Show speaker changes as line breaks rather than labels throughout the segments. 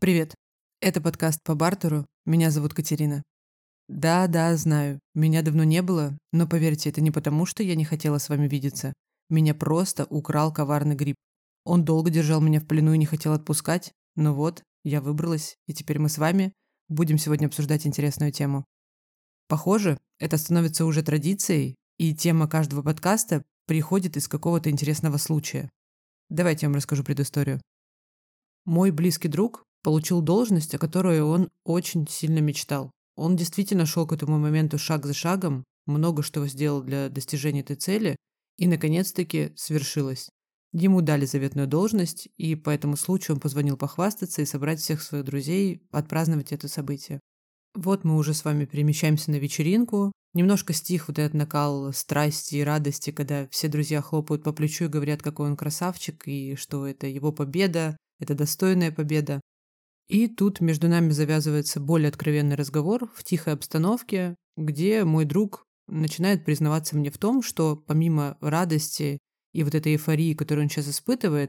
Привет. Это подкаст по бартеру. Меня зовут Катерина. Да, да, знаю. Меня давно не было, но поверьте, это не потому, что я не хотела с вами видеться. Меня просто украл коварный гриб. Он долго держал меня в плену и не хотел отпускать, но вот, я выбралась, и теперь мы с вами будем сегодня обсуждать интересную тему. Похоже, это становится уже традицией, и тема каждого подкаста приходит из какого-то интересного случая. Давайте я вам расскажу предысторию. Мой близкий друг получил должность, о которой он очень сильно мечтал. Он действительно шел к этому моменту шаг за шагом, много что сделал для достижения этой цели, и, наконец-таки, свершилось. Ему дали заветную должность, и по этому случаю он позвонил похвастаться и собрать всех своих друзей, отпраздновать это событие. Вот мы уже с вами перемещаемся на вечеринку. Немножко стих вот этот накал страсти и радости, когда все друзья хлопают по плечу и говорят, какой он красавчик, и что это его победа, это достойная победа. И тут между нами завязывается более откровенный разговор в тихой обстановке, где мой друг начинает признаваться мне в том, что помимо радости и вот этой эйфории, которую он сейчас испытывает,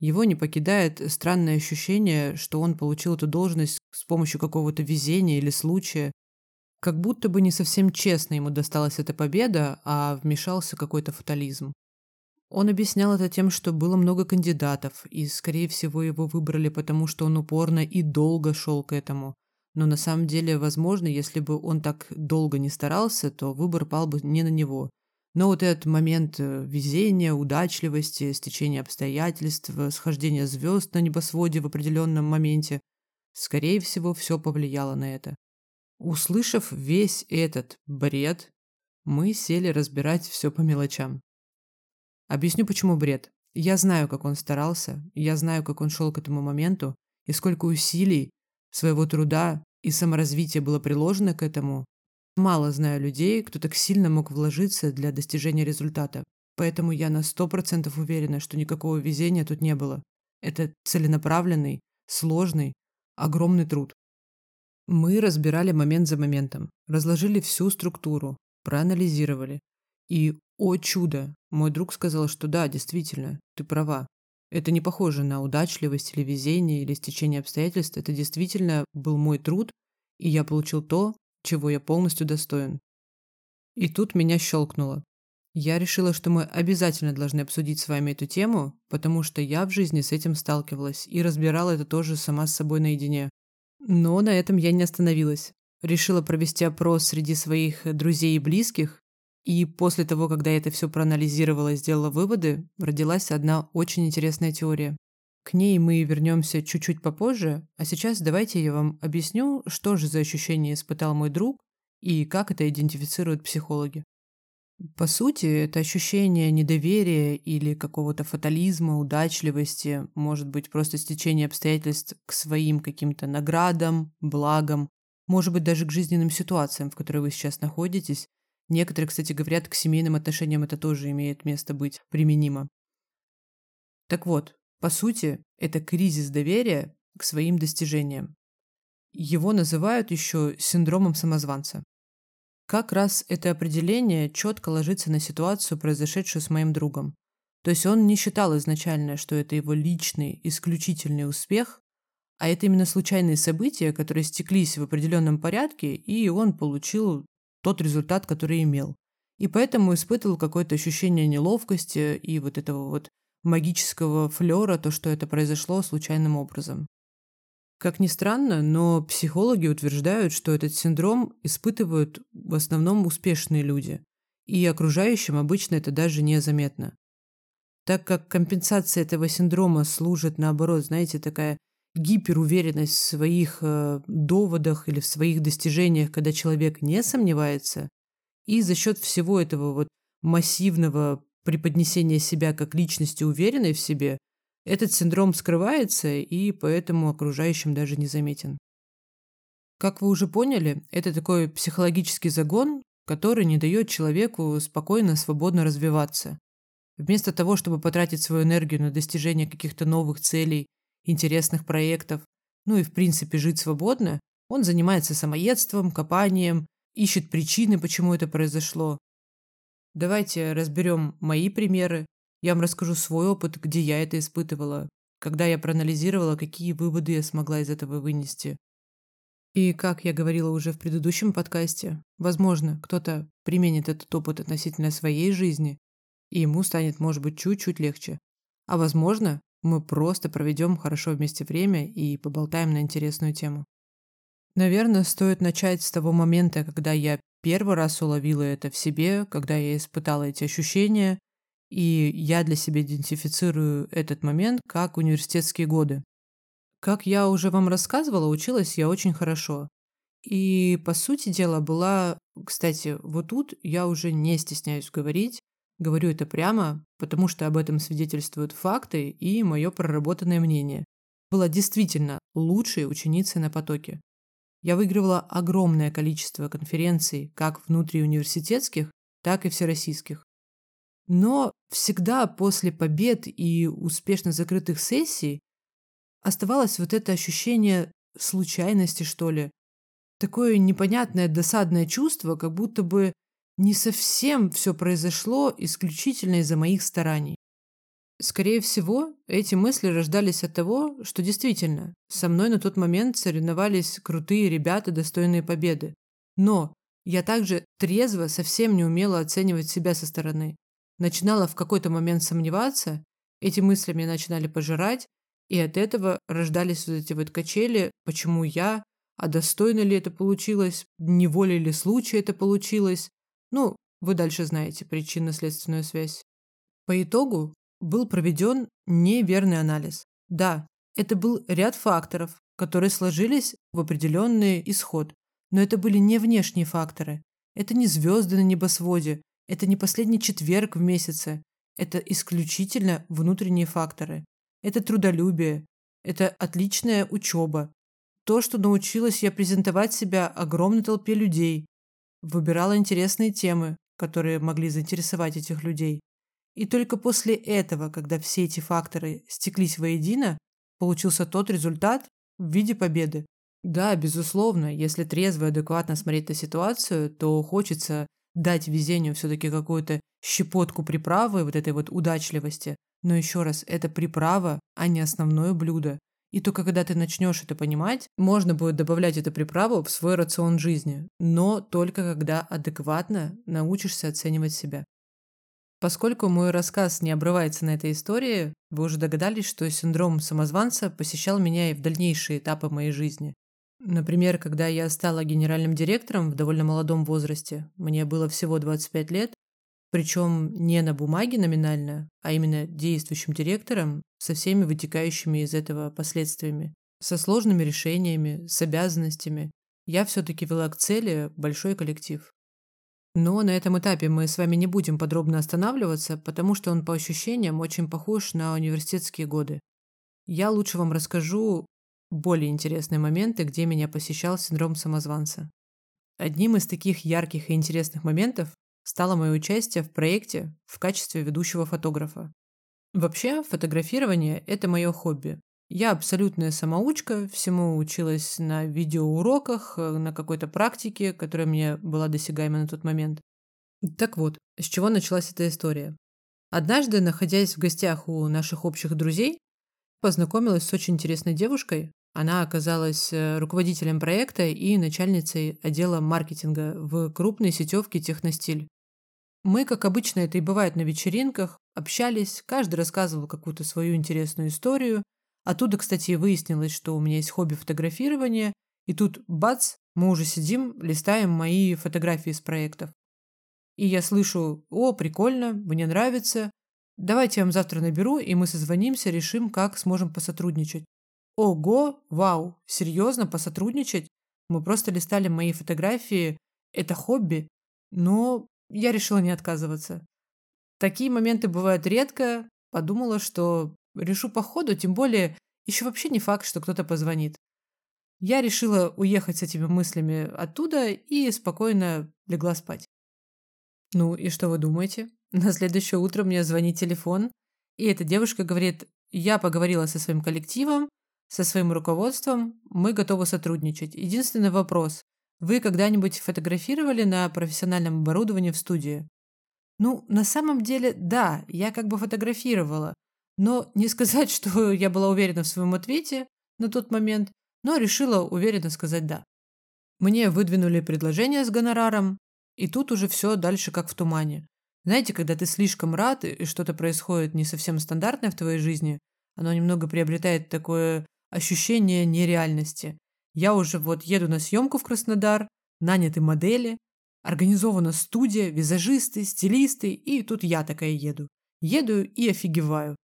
его не покидает странное ощущение, что он получил эту должность с помощью какого-то везения или случая. Как будто бы не совсем честно ему досталась эта победа, а вмешался какой-то фатализм. Он объяснял это тем, что было много кандидатов, и, скорее всего, его выбрали потому, что он упорно и долго шел к этому. Но на самом деле, возможно, если бы он так долго не старался, то выбор пал бы не на него. Но вот этот момент э, везения, удачливости, стечения обстоятельств, схождения звезд на небосводе в определенном моменте, скорее всего, все повлияло на это. Услышав весь этот бред, мы сели разбирать все по мелочам. Объясню, почему бред. Я знаю, как он старался, я знаю, как он шел к этому моменту, и сколько усилий, своего труда и саморазвития было приложено к этому. Мало знаю людей, кто так сильно мог вложиться для достижения результата. Поэтому я на сто процентов уверена, что никакого везения тут не было. Это целенаправленный, сложный, огромный труд. Мы разбирали момент за моментом, разложили всю структуру, проанализировали. И о чудо! Мой друг сказал, что да, действительно, ты права. Это не похоже на удачливость или везение или стечение обстоятельств. Это действительно был мой труд, и я получил то, чего я полностью достоин. И тут меня щелкнуло. Я решила, что мы обязательно должны обсудить с вами эту тему, потому что я в жизни с этим сталкивалась и разбирала это тоже сама с собой наедине. Но на этом я не остановилась. Решила провести опрос среди своих друзей и близких и после того, когда я это все проанализировала и сделала выводы, родилась одна очень интересная теория. К ней мы вернемся чуть-чуть попозже, а сейчас давайте я вам объясню, что же за ощущение испытал мой друг и как это идентифицируют психологи. По сути, это ощущение недоверия или какого-то фатализма, удачливости, может быть, просто стечение обстоятельств к своим каким-то наградам, благам, может быть, даже к жизненным ситуациям, в которой вы сейчас находитесь, Некоторые, кстати, говорят, к семейным отношениям это тоже имеет место быть применимо. Так вот, по сути, это кризис доверия к своим достижениям. Его называют еще синдромом самозванца. Как раз это определение четко ложится на ситуацию, произошедшую с моим другом. То есть он не считал изначально, что это его личный, исключительный успех, а это именно случайные события, которые стеклись в определенном порядке, и он получил тот результат, который имел. И поэтому испытывал какое-то ощущение неловкости и вот этого вот магического флера, то, что это произошло случайным образом. Как ни странно, но психологи утверждают, что этот синдром испытывают в основном успешные люди, и окружающим обычно это даже незаметно. Так как компенсация этого синдрома служит, наоборот, знаете, такая гиперуверенность в своих э, доводах или в своих достижениях, когда человек не сомневается, и за счет всего этого вот массивного преподнесения себя как личности уверенной в себе, этот синдром скрывается и поэтому окружающим даже не заметен. Как вы уже поняли, это такой психологический загон, который не дает человеку спокойно, свободно развиваться. Вместо того, чтобы потратить свою энергию на достижение каких-то новых целей интересных проектов, ну и в принципе жить свободно, он занимается самоедством, копанием, ищет причины, почему это произошло. Давайте разберем мои примеры. Я вам расскажу свой опыт, где я это испытывала. когда я проанализировала, какие выводы я смогла из этого вынести. И, как я говорила уже в предыдущем подкасте, возможно, кто-то применит этот опыт относительно своей жизни, и ему станет, может быть, чуть-чуть легче. А возможно, мы просто проведем хорошо вместе время и поболтаем на интересную тему. Наверное, стоит начать с того момента, когда я первый раз уловила это в себе, когда я испытала эти ощущения, и я для себя идентифицирую этот момент как университетские годы. Как я уже вам рассказывала, училась я очень хорошо. И, по сути дела, была... Кстати, вот тут я уже не стесняюсь говорить, говорю это прямо, потому что об этом свидетельствуют факты и мое проработанное мнение. Была действительно лучшей ученицей на потоке. Я выигрывала огромное количество конференций, как внутриуниверситетских, так и всероссийских. Но всегда после побед и успешно закрытых сессий оставалось вот это ощущение случайности, что ли. Такое непонятное досадное чувство, как будто бы не совсем все произошло исключительно из-за моих стараний. Скорее всего, эти мысли рождались от того, что действительно, со мной на тот момент соревновались крутые ребята, достойные победы. Но я также трезво совсем не умела оценивать себя со стороны. Начинала в какой-то момент сомневаться, эти мысли меня начинали пожирать, и от этого рождались вот эти вот качели, почему я, а достойно ли это получилось, не волей ли случая это получилось. Ну, вы дальше знаете причинно-следственную связь. По итогу был проведен неверный анализ. Да, это был ряд факторов, которые сложились в определенный исход. Но это были не внешние факторы. Это не звезды на небосводе. Это не последний четверг в месяце. Это исключительно внутренние факторы. Это трудолюбие. Это отличная учеба. То, что научилась я презентовать себя огромной толпе людей. Выбирала интересные темы, которые могли заинтересовать этих людей. И только после этого, когда все эти факторы стеклись воедино, получился тот результат в виде победы. Да, безусловно, если трезво и адекватно смотреть на ситуацию, то хочется дать везению все-таки какую-то щепотку приправы вот этой вот удачливости, но еще раз, это приправа, а не основное блюдо. И только когда ты начнешь это понимать, можно будет добавлять эту приправу в свой рацион жизни, но только когда адекватно научишься оценивать себя. Поскольку мой рассказ не обрывается на этой истории, вы уже догадались, что синдром самозванца посещал меня и в дальнейшие этапы моей жизни. Например, когда я стала генеральным директором в довольно молодом возрасте, мне было всего 25 лет, причем не на бумаге номинально, а именно действующим директором со всеми вытекающими из этого последствиями, со сложными решениями, с обязанностями. Я все-таки вела к цели большой коллектив. Но на этом этапе мы с вами не будем подробно останавливаться, потому что он по ощущениям очень похож на университетские годы. Я лучше вам расскажу более интересные моменты, где меня посещал синдром самозванца. Одним из таких ярких и интересных моментов стало мое участие в проекте в качестве ведущего фотографа. Вообще, фотографирование – это мое хобби. Я абсолютная самоучка, всему училась на видеоуроках, на какой-то практике, которая мне была досягаема на тот момент. Так вот, с чего началась эта история? Однажды, находясь в гостях у наших общих друзей, познакомилась с очень интересной девушкой. Она оказалась э, руководителем проекта и начальницей отдела маркетинга в крупной сетевке «Техностиль». Мы, как обычно это и бывает на вечеринках, общались, каждый рассказывал какую-то свою интересную историю. Оттуда, кстати, выяснилось, что у меня есть хобби фотографирования, и тут, бац, мы уже сидим, листаем мои фотографии из проектов. И я слышу, о, прикольно, мне нравится, давайте я вам завтра наберу, и мы созвонимся, решим, как сможем посотрудничать. Ого, вау, серьезно, посотрудничать? Мы просто листали мои фотографии, это хобби, но я решила не отказываться. Такие моменты бывают редко. Подумала, что решу по ходу, тем более еще вообще не факт, что кто-то позвонит. Я решила уехать с этими мыслями оттуда и спокойно легла спать. Ну и что вы думаете? На следующее утро мне звонит телефон, и эта девушка говорит, я поговорила со своим коллективом, со своим руководством, мы готовы сотрудничать. Единственный вопрос, вы когда-нибудь фотографировали на профессиональном оборудовании в студии? Ну, на самом деле, да, я как бы фотографировала. Но не сказать, что я была уверена в своем ответе на тот момент, но решила уверенно сказать «да». Мне выдвинули предложение с гонораром, и тут уже все дальше как в тумане. Знаете, когда ты слишком рад, и что-то происходит не совсем стандартное в твоей жизни, оно немного приобретает такое ощущение нереальности. Я уже вот еду на съемку в Краснодар, наняты модели, организована студия, визажисты, стилисты, и тут я такая еду. Еду и офигеваю.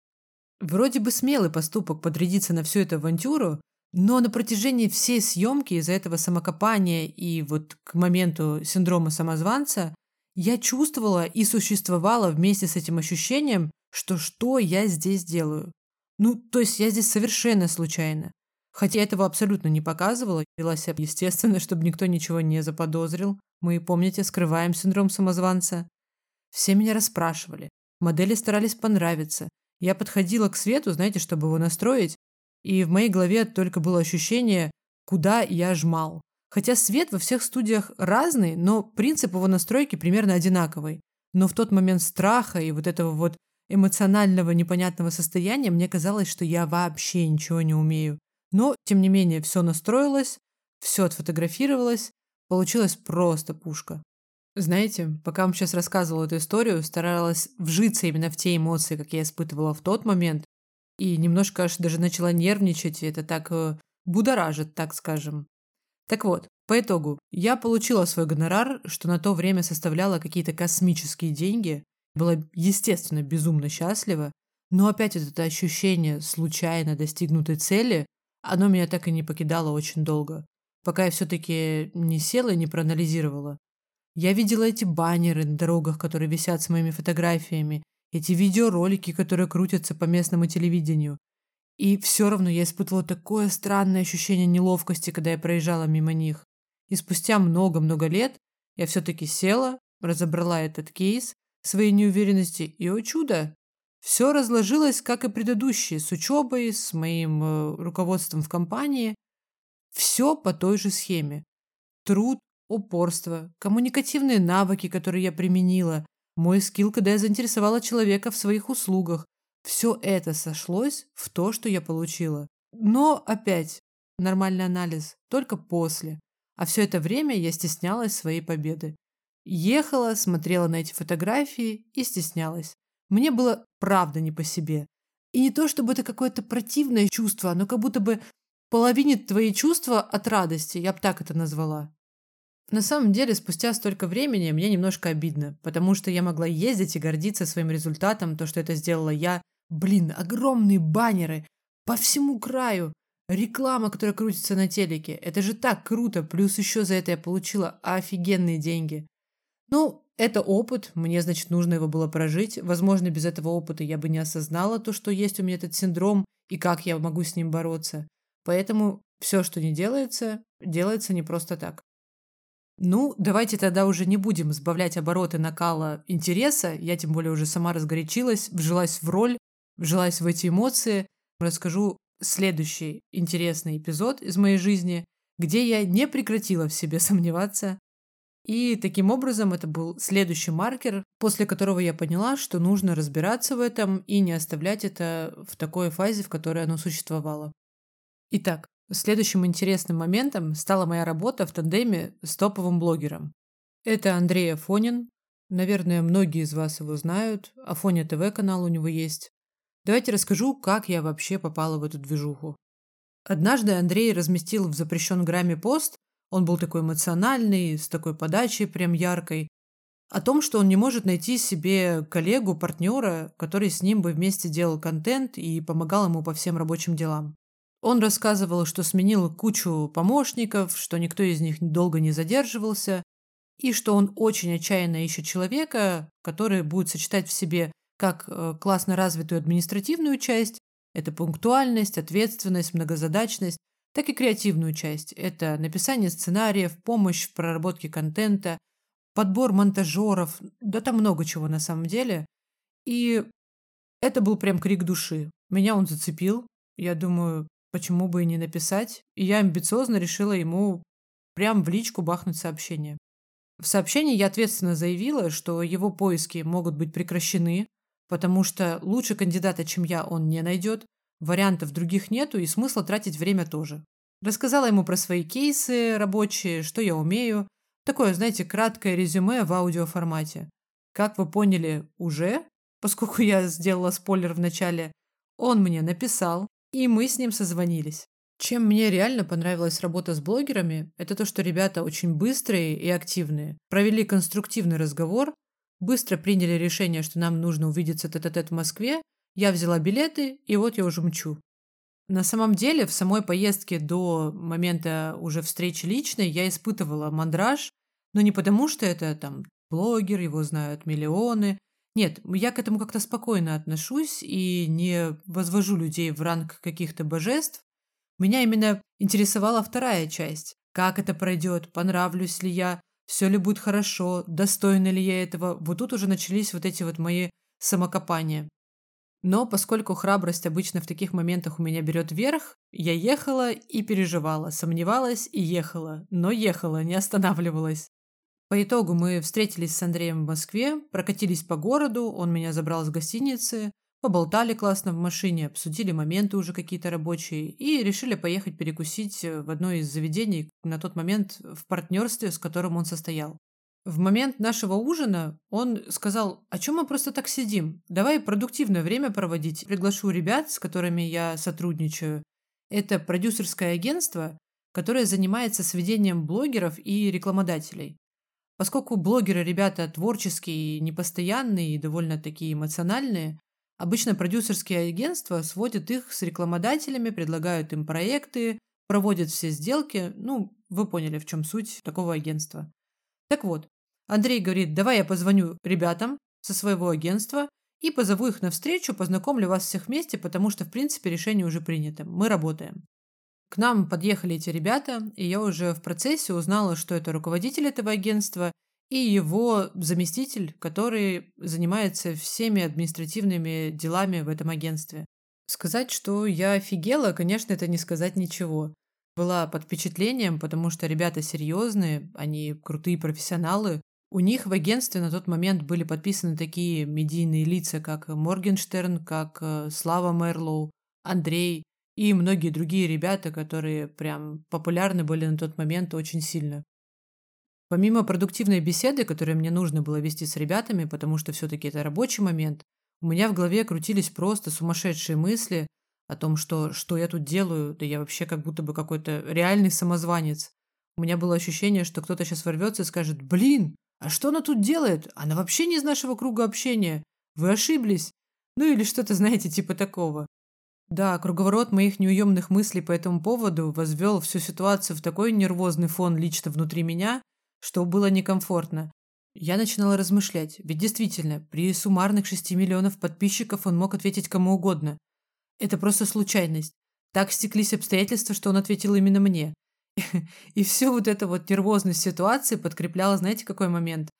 Вроде бы смелый поступок подрядиться на всю эту авантюру, но на протяжении всей съемки из-за этого самокопания и вот к моменту синдрома самозванца я чувствовала и существовала вместе с этим ощущением, что что я здесь делаю. Ну, то есть я здесь совершенно случайно. Хотя этого абсолютно не показывала, вела себя естественно, чтобы никто ничего не заподозрил. Мы, помните, скрываем синдром самозванца. Все меня расспрашивали. Модели старались понравиться. Я подходила к свету, знаете, чтобы его настроить, и в моей голове только было ощущение, куда я жмал. Хотя свет во всех студиях разный, но принцип его настройки примерно одинаковый. Но в тот момент страха и вот этого вот эмоционального непонятного состояния мне казалось, что я вообще ничего не умею. Но, тем не менее, все настроилось, все отфотографировалось, получилось просто пушка. Знаете, пока вам сейчас рассказывала эту историю, старалась вжиться именно в те эмоции, как я испытывала в тот момент, и немножко аж даже начала нервничать, и это так э, будоражит, так скажем. Так вот, по итогу, я получила свой гонорар, что на то время составляло какие-то космические деньги, была, естественно, безумно счастлива, но опять это ощущение случайно достигнутой цели, оно меня так и не покидало очень долго, пока я все-таки не села и не проанализировала. Я видела эти баннеры на дорогах, которые висят с моими фотографиями, эти видеоролики, которые крутятся по местному телевидению. И все равно я испытывала такое странное ощущение неловкости, когда я проезжала мимо них. И спустя много-много лет я все-таки села, разобрала этот кейс, своей неуверенности, и, о чудо, все разложилось, как и предыдущие, с учебой, с моим э, руководством в компании. Все по той же схеме. Труд, упорство, коммуникативные навыки, которые я применила, мой скилл, когда я заинтересовала человека в своих услугах. Все это сошлось в то, что я получила. Но опять, нормальный анализ, только после. А все это время я стеснялась своей победы. Ехала, смотрела на эти фотографии и стеснялась. Мне было правда не по себе. И не то, чтобы это какое-то противное чувство, но как будто бы половинит твои чувства от радости, я бы так это назвала. На самом деле, спустя столько времени мне немножко обидно, потому что я могла ездить и гордиться своим результатом, то, что это сделала я. Блин, огромные баннеры по всему краю. Реклама, которая крутится на телеке. Это же так круто. Плюс еще за это я получила офигенные деньги. Ну, это опыт. Мне, значит, нужно его было прожить. Возможно, без этого опыта я бы не осознала то, что есть у меня этот синдром и как я могу с ним бороться. Поэтому все, что не делается, делается не просто так. Ну, давайте тогда уже не будем сбавлять обороты накала интереса. Я тем более уже сама разгорячилась, вжилась в роль, вжилась в эти эмоции. Расскажу следующий интересный эпизод из моей жизни, где я не прекратила в себе сомневаться. И таким образом это был следующий маркер, после которого я поняла, что нужно разбираться в этом и не оставлять это в такой фазе, в которой оно существовало. Итак, Следующим интересным моментом стала моя работа в тандеме с топовым блогером. Это Андрей Афонин. Наверное, многие из вас его знают. Афоня ТВ канал у него есть. Давайте расскажу, как я вообще попала в эту движуху. Однажды Андрей разместил в запрещен грамме пост, он был такой эмоциональный, с такой подачей прям яркой, о том, что он не может найти себе коллегу, партнера, который с ним бы вместе делал контент и помогал ему по всем рабочим делам. Он рассказывал, что сменил кучу помощников, что никто из них долго не задерживался, и что он очень отчаянно ищет человека, который будет сочетать в себе как э, классно развитую административную часть, это пунктуальность, ответственность, многозадачность, так и креативную часть. Это написание сценариев, помощь в проработке контента, подбор монтажеров, да там много чего на самом деле. И это был прям крик души. Меня он зацепил. Я думаю, Почему бы и не написать? И я амбициозно решила ему прям в личку бахнуть сообщение. В сообщении я ответственно заявила, что его поиски могут быть прекращены, потому что лучше кандидата, чем я, он не найдет, вариантов других нету и смысла тратить время тоже. Рассказала ему про свои кейсы рабочие, что я умею. Такое, знаете, краткое резюме в аудиоформате. Как вы поняли уже, поскольку я сделала спойлер в начале, он мне написал, и мы с ним созвонились. Чем мне реально понравилась работа с блогерами, это то, что ребята очень быстрые и активные. Провели конструктивный разговор, быстро приняли решение, что нам нужно увидеться тет-а-тет в Москве, я взяла билеты, и вот я уже мчу. На самом деле, в самой поездке до момента уже встречи личной я испытывала мандраж, но не потому, что это там блогер, его знают миллионы. Нет, я к этому как-то спокойно отношусь и не возвожу людей в ранг каких-то божеств, меня именно интересовала вторая часть. Как это пройдет, понравлюсь ли я, все ли будет хорошо, достойна ли я этого. Вот тут уже начались вот эти вот мои самокопания. Но поскольку храбрость обычно в таких моментах у меня берет верх, я ехала и переживала, сомневалась и ехала, но ехала, не останавливалась. По итогу мы встретились с Андреем в Москве, прокатились по городу, он меня забрал с гостиницы, Поболтали классно в машине, обсудили моменты уже какие-то рабочие и решили поехать перекусить э, в одно из заведений на тот момент в партнерстве, с которым он состоял. В момент нашего ужина он сказал, о чем мы просто так сидим? Давай продуктивное время проводить. Приглашу ребят, с которыми я сотрудничаю. Это продюсерское агентство, которое занимается сведением блогеров и рекламодателей. Поскольку блогеры ребята творческие, непостоянные и довольно такие эмоциональные, Обычно продюсерские агентства сводят их с рекламодателями, предлагают им проекты, проводят все сделки. Ну, вы поняли, в чем суть такого агентства. Так вот, Андрей говорит, давай я позвоню ребятам со своего агентства и позову их на встречу, познакомлю вас всех вместе, потому что, в принципе, решение уже принято. Мы работаем. К нам подъехали эти ребята, и я уже в процессе узнала, что это руководитель этого агентства и его заместитель, который занимается всеми административными делами в этом агентстве. Сказать, что я офигела, конечно, это не сказать ничего. Была под впечатлением, потому что ребята серьезные, они крутые профессионалы. У них в агентстве на тот момент были подписаны такие медийные лица, как Моргенштерн, как э, Слава Мерлоу, Андрей и многие другие ребята, которые прям популярны были на тот момент очень сильно. Помимо продуктивной беседы, которую мне нужно было вести с ребятами, потому что все-таки это рабочий момент, у меня в голове крутились просто сумасшедшие мысли о том, что что я тут делаю, да я вообще как будто бы какой-то реальный самозванец. У меня было ощущение, что кто-то сейчас ворвется и скажет «Блин, а что она тут делает? Она вообще не из нашего круга общения. Вы ошиблись». Ну или что-то, знаете, типа такого. Да, круговорот моих неуемных мыслей по этому поводу возвел всю ситуацию в такой нервозный фон лично внутри меня – что было некомфортно. Я начинала размышлять, ведь действительно, при суммарных 6 миллионов подписчиков он мог ответить кому угодно. Это просто случайность. Так стеклись обстоятельства, что он ответил именно мне. И всю вот эту вот нервозность ситуации подкрепляла, знаете, какой момент?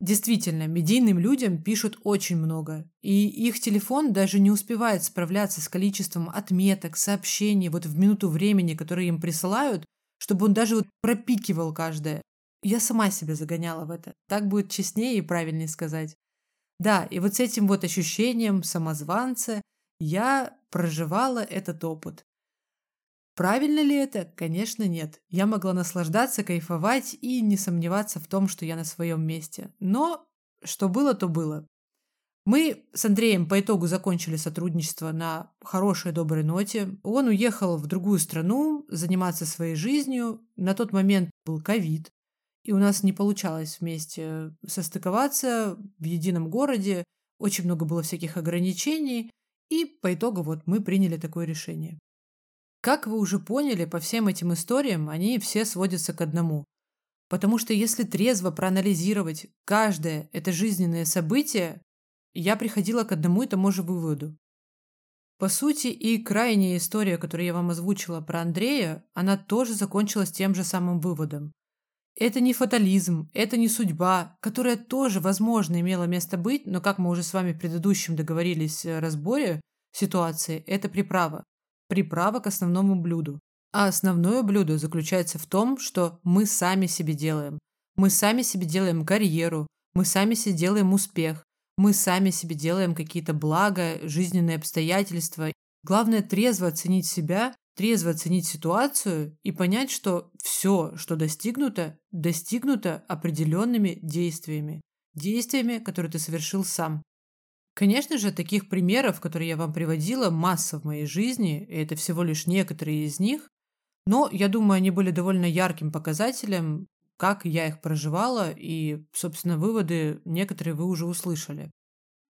Действительно, медийным людям пишут очень много, и их телефон даже не успевает справляться с количеством отметок, сообщений вот в минуту времени, которые им присылают, чтобы он даже вот пропикивал каждое. Я сама себя загоняла в это. Так будет честнее и правильнее сказать. Да, и вот с этим вот ощущением самозванца я проживала этот опыт. Правильно ли это? Конечно, нет. Я могла наслаждаться, кайфовать и не сомневаться в том, что я на своем месте. Но что было, то было. Мы с Андреем по итогу закончили сотрудничество на хорошей доброй ноте. Он уехал в другую страну заниматься своей жизнью. На тот момент был ковид и у нас не получалось вместе состыковаться в едином городе, очень много было всяких ограничений, и по итогу вот мы приняли такое решение. Как вы уже поняли, по всем этим историям они все сводятся к одному. Потому что если трезво проанализировать каждое это жизненное событие, я приходила к одному и тому же выводу. По сути, и крайняя история, которую я вам озвучила про Андрея, она тоже закончилась тем же самым выводом. Это не фатализм, это не судьба, которая тоже, возможно, имела место быть, но, как мы уже с вами в предыдущем договорились э, разборе ситуации, это приправа. Приправа к основному блюду. А основное блюдо заключается в том, что мы сами себе делаем. Мы сами себе делаем карьеру, мы сами себе делаем успех, мы сами себе делаем какие-то блага, жизненные обстоятельства. Главное трезво оценить себя, трезво оценить ситуацию и понять, что все, что достигнуто, достигнуто определенными действиями. Действиями, которые ты совершил сам. Конечно же, таких примеров, которые я вам приводила, масса в моей жизни, и это всего лишь некоторые из них, но я думаю, они были довольно ярким показателем как я их проживала, и, собственно, выводы некоторые вы уже услышали.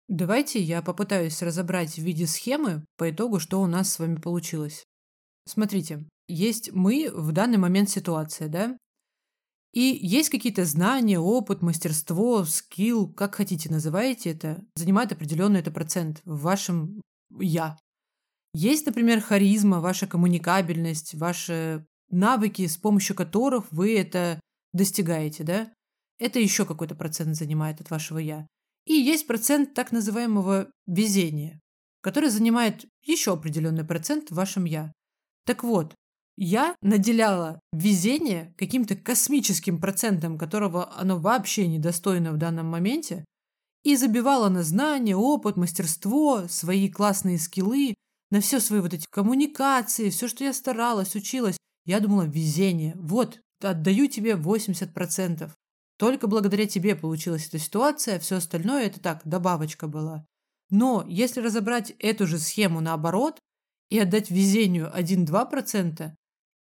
Давайте я попытаюсь разобрать в виде схемы по итогу, что у нас с вами получилось. Смотрите, есть мы в данный момент ситуация, да? И есть какие-то знания, опыт, мастерство, скилл, как хотите называйте это, занимает определенный это процент в вашем «я». Есть, например, харизма, ваша коммуникабельность, ваши навыки, с помощью которых вы это достигаете, да, это еще какой-то процент занимает от вашего «я». И есть процент так называемого везения, который занимает еще определенный процент в вашем «я». Так вот, я наделяла везение каким-то космическим процентом, которого оно вообще недостойно в данном моменте, и забивала на знания, опыт, мастерство, свои классные скиллы, на все свои вот эти коммуникации, все, что я старалась, училась. Я думала, везение. Вот, отдаю тебе 80%. Только благодаря тебе получилась эта ситуация, все остальное это так, добавочка была. Но если разобрать эту же схему наоборот и отдать везению 1-2%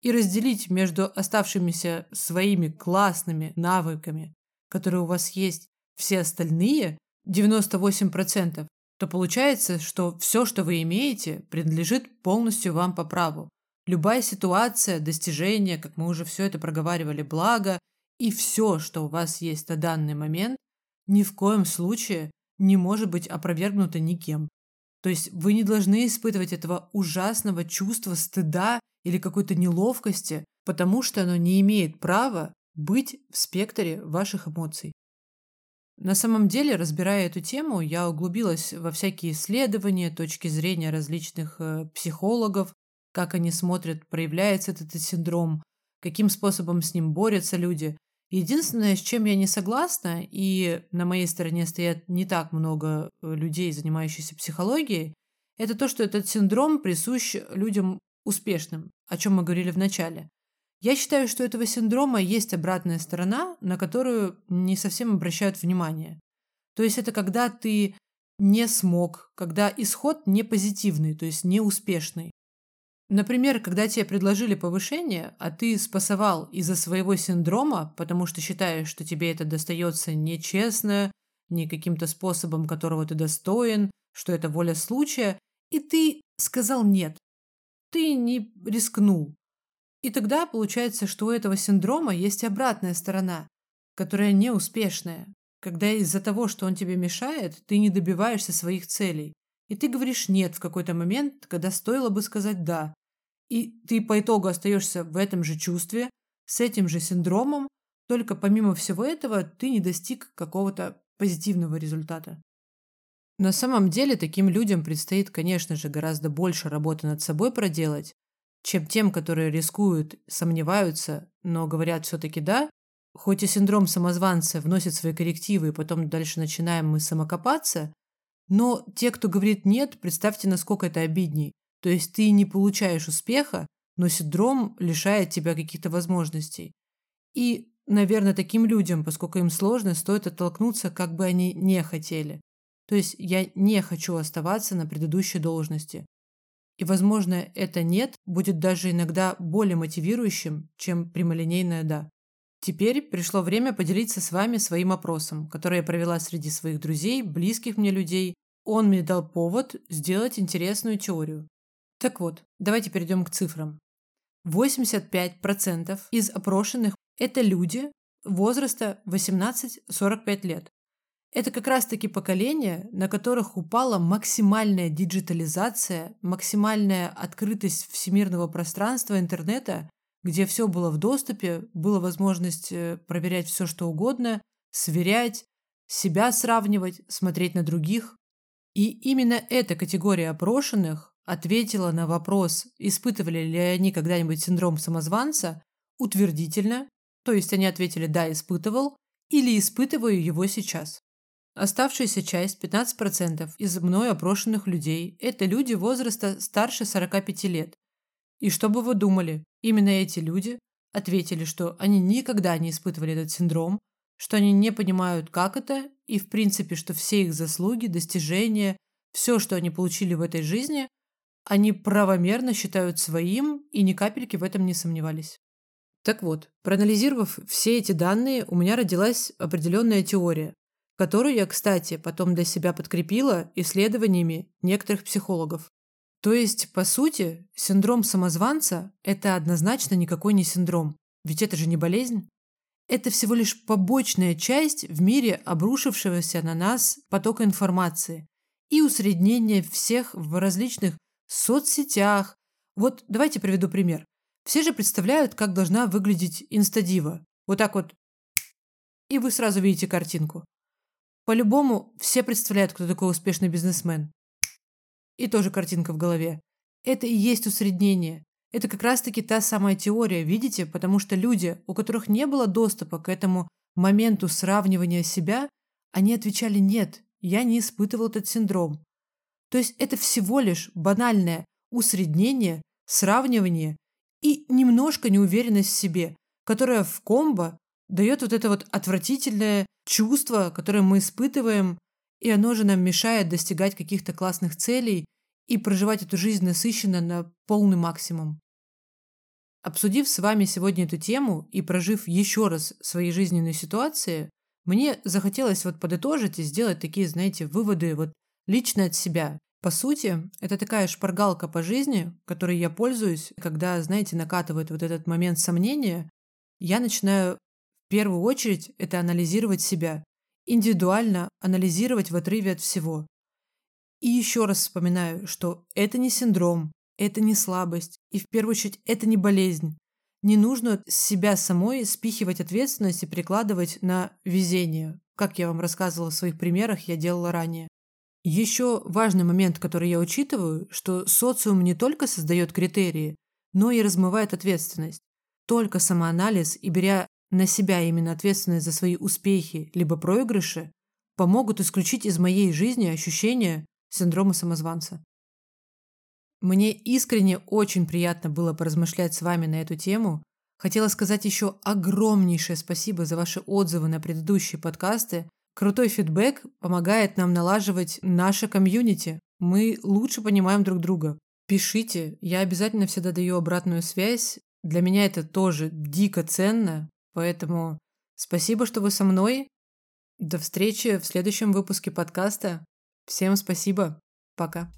и разделить между оставшимися своими классными навыками, которые у вас есть, все остальные 98%, то получается, что все, что вы имеете, принадлежит полностью вам по праву. Любая ситуация, достижение, как мы уже все это проговаривали, благо и все, что у вас есть на данный момент, ни в коем случае не может быть опровергнуто никем. То есть вы не должны испытывать этого ужасного чувства стыда или какой-то неловкости, потому что оно не имеет права быть в спектре ваших эмоций. На самом деле, разбирая эту тему, я углубилась во всякие исследования, точки зрения различных э, психологов, как они смотрят, проявляется этот синдром, каким способом с ним борются люди. Единственное, с чем я не согласна, и на моей стороне стоят не так много э, людей, занимающихся психологией, это то, что этот синдром присущ людям успешным, о чем мы говорили в начале. Я считаю, что этого синдрома есть обратная сторона, на которую не совсем обращают внимание. То есть это когда ты не смог, когда исход не позитивный, то есть не успешный. Например, когда тебе предложили повышение, а ты спасовал из-за своего синдрома, потому что считаешь, что тебе это достается нечестно, не каким-то способом, которого ты достоин, что это воля случая, и ты сказал нет. Ты не рискнул. И тогда получается, что у этого синдрома есть обратная сторона, которая неуспешная, когда из-за того, что он тебе мешает, ты не добиваешься своих целей. И ты говоришь «нет» в какой-то момент, когда стоило бы сказать «да», и ты по итогу остаешься в этом же чувстве, с этим же синдромом, только помимо всего этого ты не достиг какого-то позитивного результата. На самом деле таким людям предстоит, конечно же, гораздо больше работы над собой проделать, чем тем, которые рискуют, сомневаются, но говорят все-таки «да», хоть и синдром самозванца вносит свои коррективы, и потом дальше начинаем мы самокопаться, но те, кто говорит «нет», представьте, насколько это обидней. То есть ты не получаешь успеха, но синдром лишает тебя каких-то возможностей. И, наверное, таким людям, поскольку им сложно, стоит оттолкнуться, как бы они не хотели. То есть я не хочу оставаться на предыдущей должности. И, возможно, это «нет» будет даже иногда более мотивирующим, чем прямолинейное «да». Теперь пришло время поделиться с вами своим опросом, который я провела среди своих друзей, близких мне людей. Он мне дал повод сделать интересную теорию. Так вот, давайте перейдем к цифрам. 85% из опрошенных – это люди возраста 18-45 лет. Это как раз-таки поколение, на которых упала максимальная диджитализация, максимальная открытость всемирного пространства интернета, где все было в доступе, была возможность э, проверять все, что угодно, сверять, себя сравнивать, смотреть на других. И именно эта категория опрошенных ответила на вопрос, испытывали ли они когда-нибудь синдром самозванца, утвердительно, то есть они ответили «да, испытывал» или «испытываю его сейчас». Оставшаяся часть, 15% из мной опрошенных людей – это люди возраста старше 45 лет. И что бы вы думали, именно эти люди ответили, что они никогда не испытывали этот синдром, что они не понимают, как это, и в принципе, что все их заслуги, достижения, все, что они получили в этой жизни, они правомерно считают своим и ни капельки в этом не сомневались. Так вот, проанализировав все эти данные, у меня родилась определенная теория, которую я, кстати, потом для себя подкрепила исследованиями некоторых психологов. То есть, по сути, синдром самозванца – это однозначно никакой не синдром, ведь это же не болезнь. Это всего лишь побочная часть в мире обрушившегося на нас потока информации и усреднение всех в различных соцсетях. Вот давайте приведу пример. Все же представляют, как должна выглядеть инстадива. Вот так вот. И вы сразу видите картинку. По-любому все представляют, кто такой успешный бизнесмен. И тоже картинка в голове. Это и есть усреднение. Это как раз-таки та самая теория, видите? Потому что люди, у которых не было доступа к этому моменту сравнивания себя, они отвечали «нет, я не испытывал этот синдром». То есть это всего лишь банальное усреднение, сравнивание и немножко неуверенность в себе, которая в комбо дает вот это вот отвратительное чувство, которое мы испытываем, и оно же нам мешает достигать каких-то классных целей и проживать эту жизнь насыщенно на полный максимум. Обсудив с вами сегодня эту тему и прожив еще раз свои жизненные ситуации, мне захотелось вот подытожить и сделать такие, знаете, выводы вот лично от себя. По сути, это такая шпаргалка по жизни, которой я пользуюсь, когда, знаете, накатывает вот этот момент сомнения, я начинаю первую очередь это анализировать себя, индивидуально анализировать в отрыве от всего. И еще раз вспоминаю, что это не синдром, это не слабость, и в первую очередь это не болезнь. Не нужно себя самой спихивать ответственность и прикладывать на везение. Как я вам рассказывала в своих примерах, я делала ранее. Еще важный момент, который я учитываю, что социум не только создает критерии, но и размывает ответственность. Только самоанализ и беря на себя именно ответственность за свои успехи либо проигрыши помогут исключить из моей жизни ощущение синдрома самозванца. Мне искренне очень приятно было поразмышлять с вами на эту тему. Хотела сказать еще огромнейшее спасибо за ваши отзывы на предыдущие подкасты – Крутой фидбэк помогает нам налаживать наше комьюнити. Мы лучше понимаем друг друга. Пишите, я обязательно всегда даю обратную связь. Для меня это тоже дико ценно, поэтому спасибо, что вы со мной. До встречи в следующем выпуске подкаста. Всем спасибо. Пока.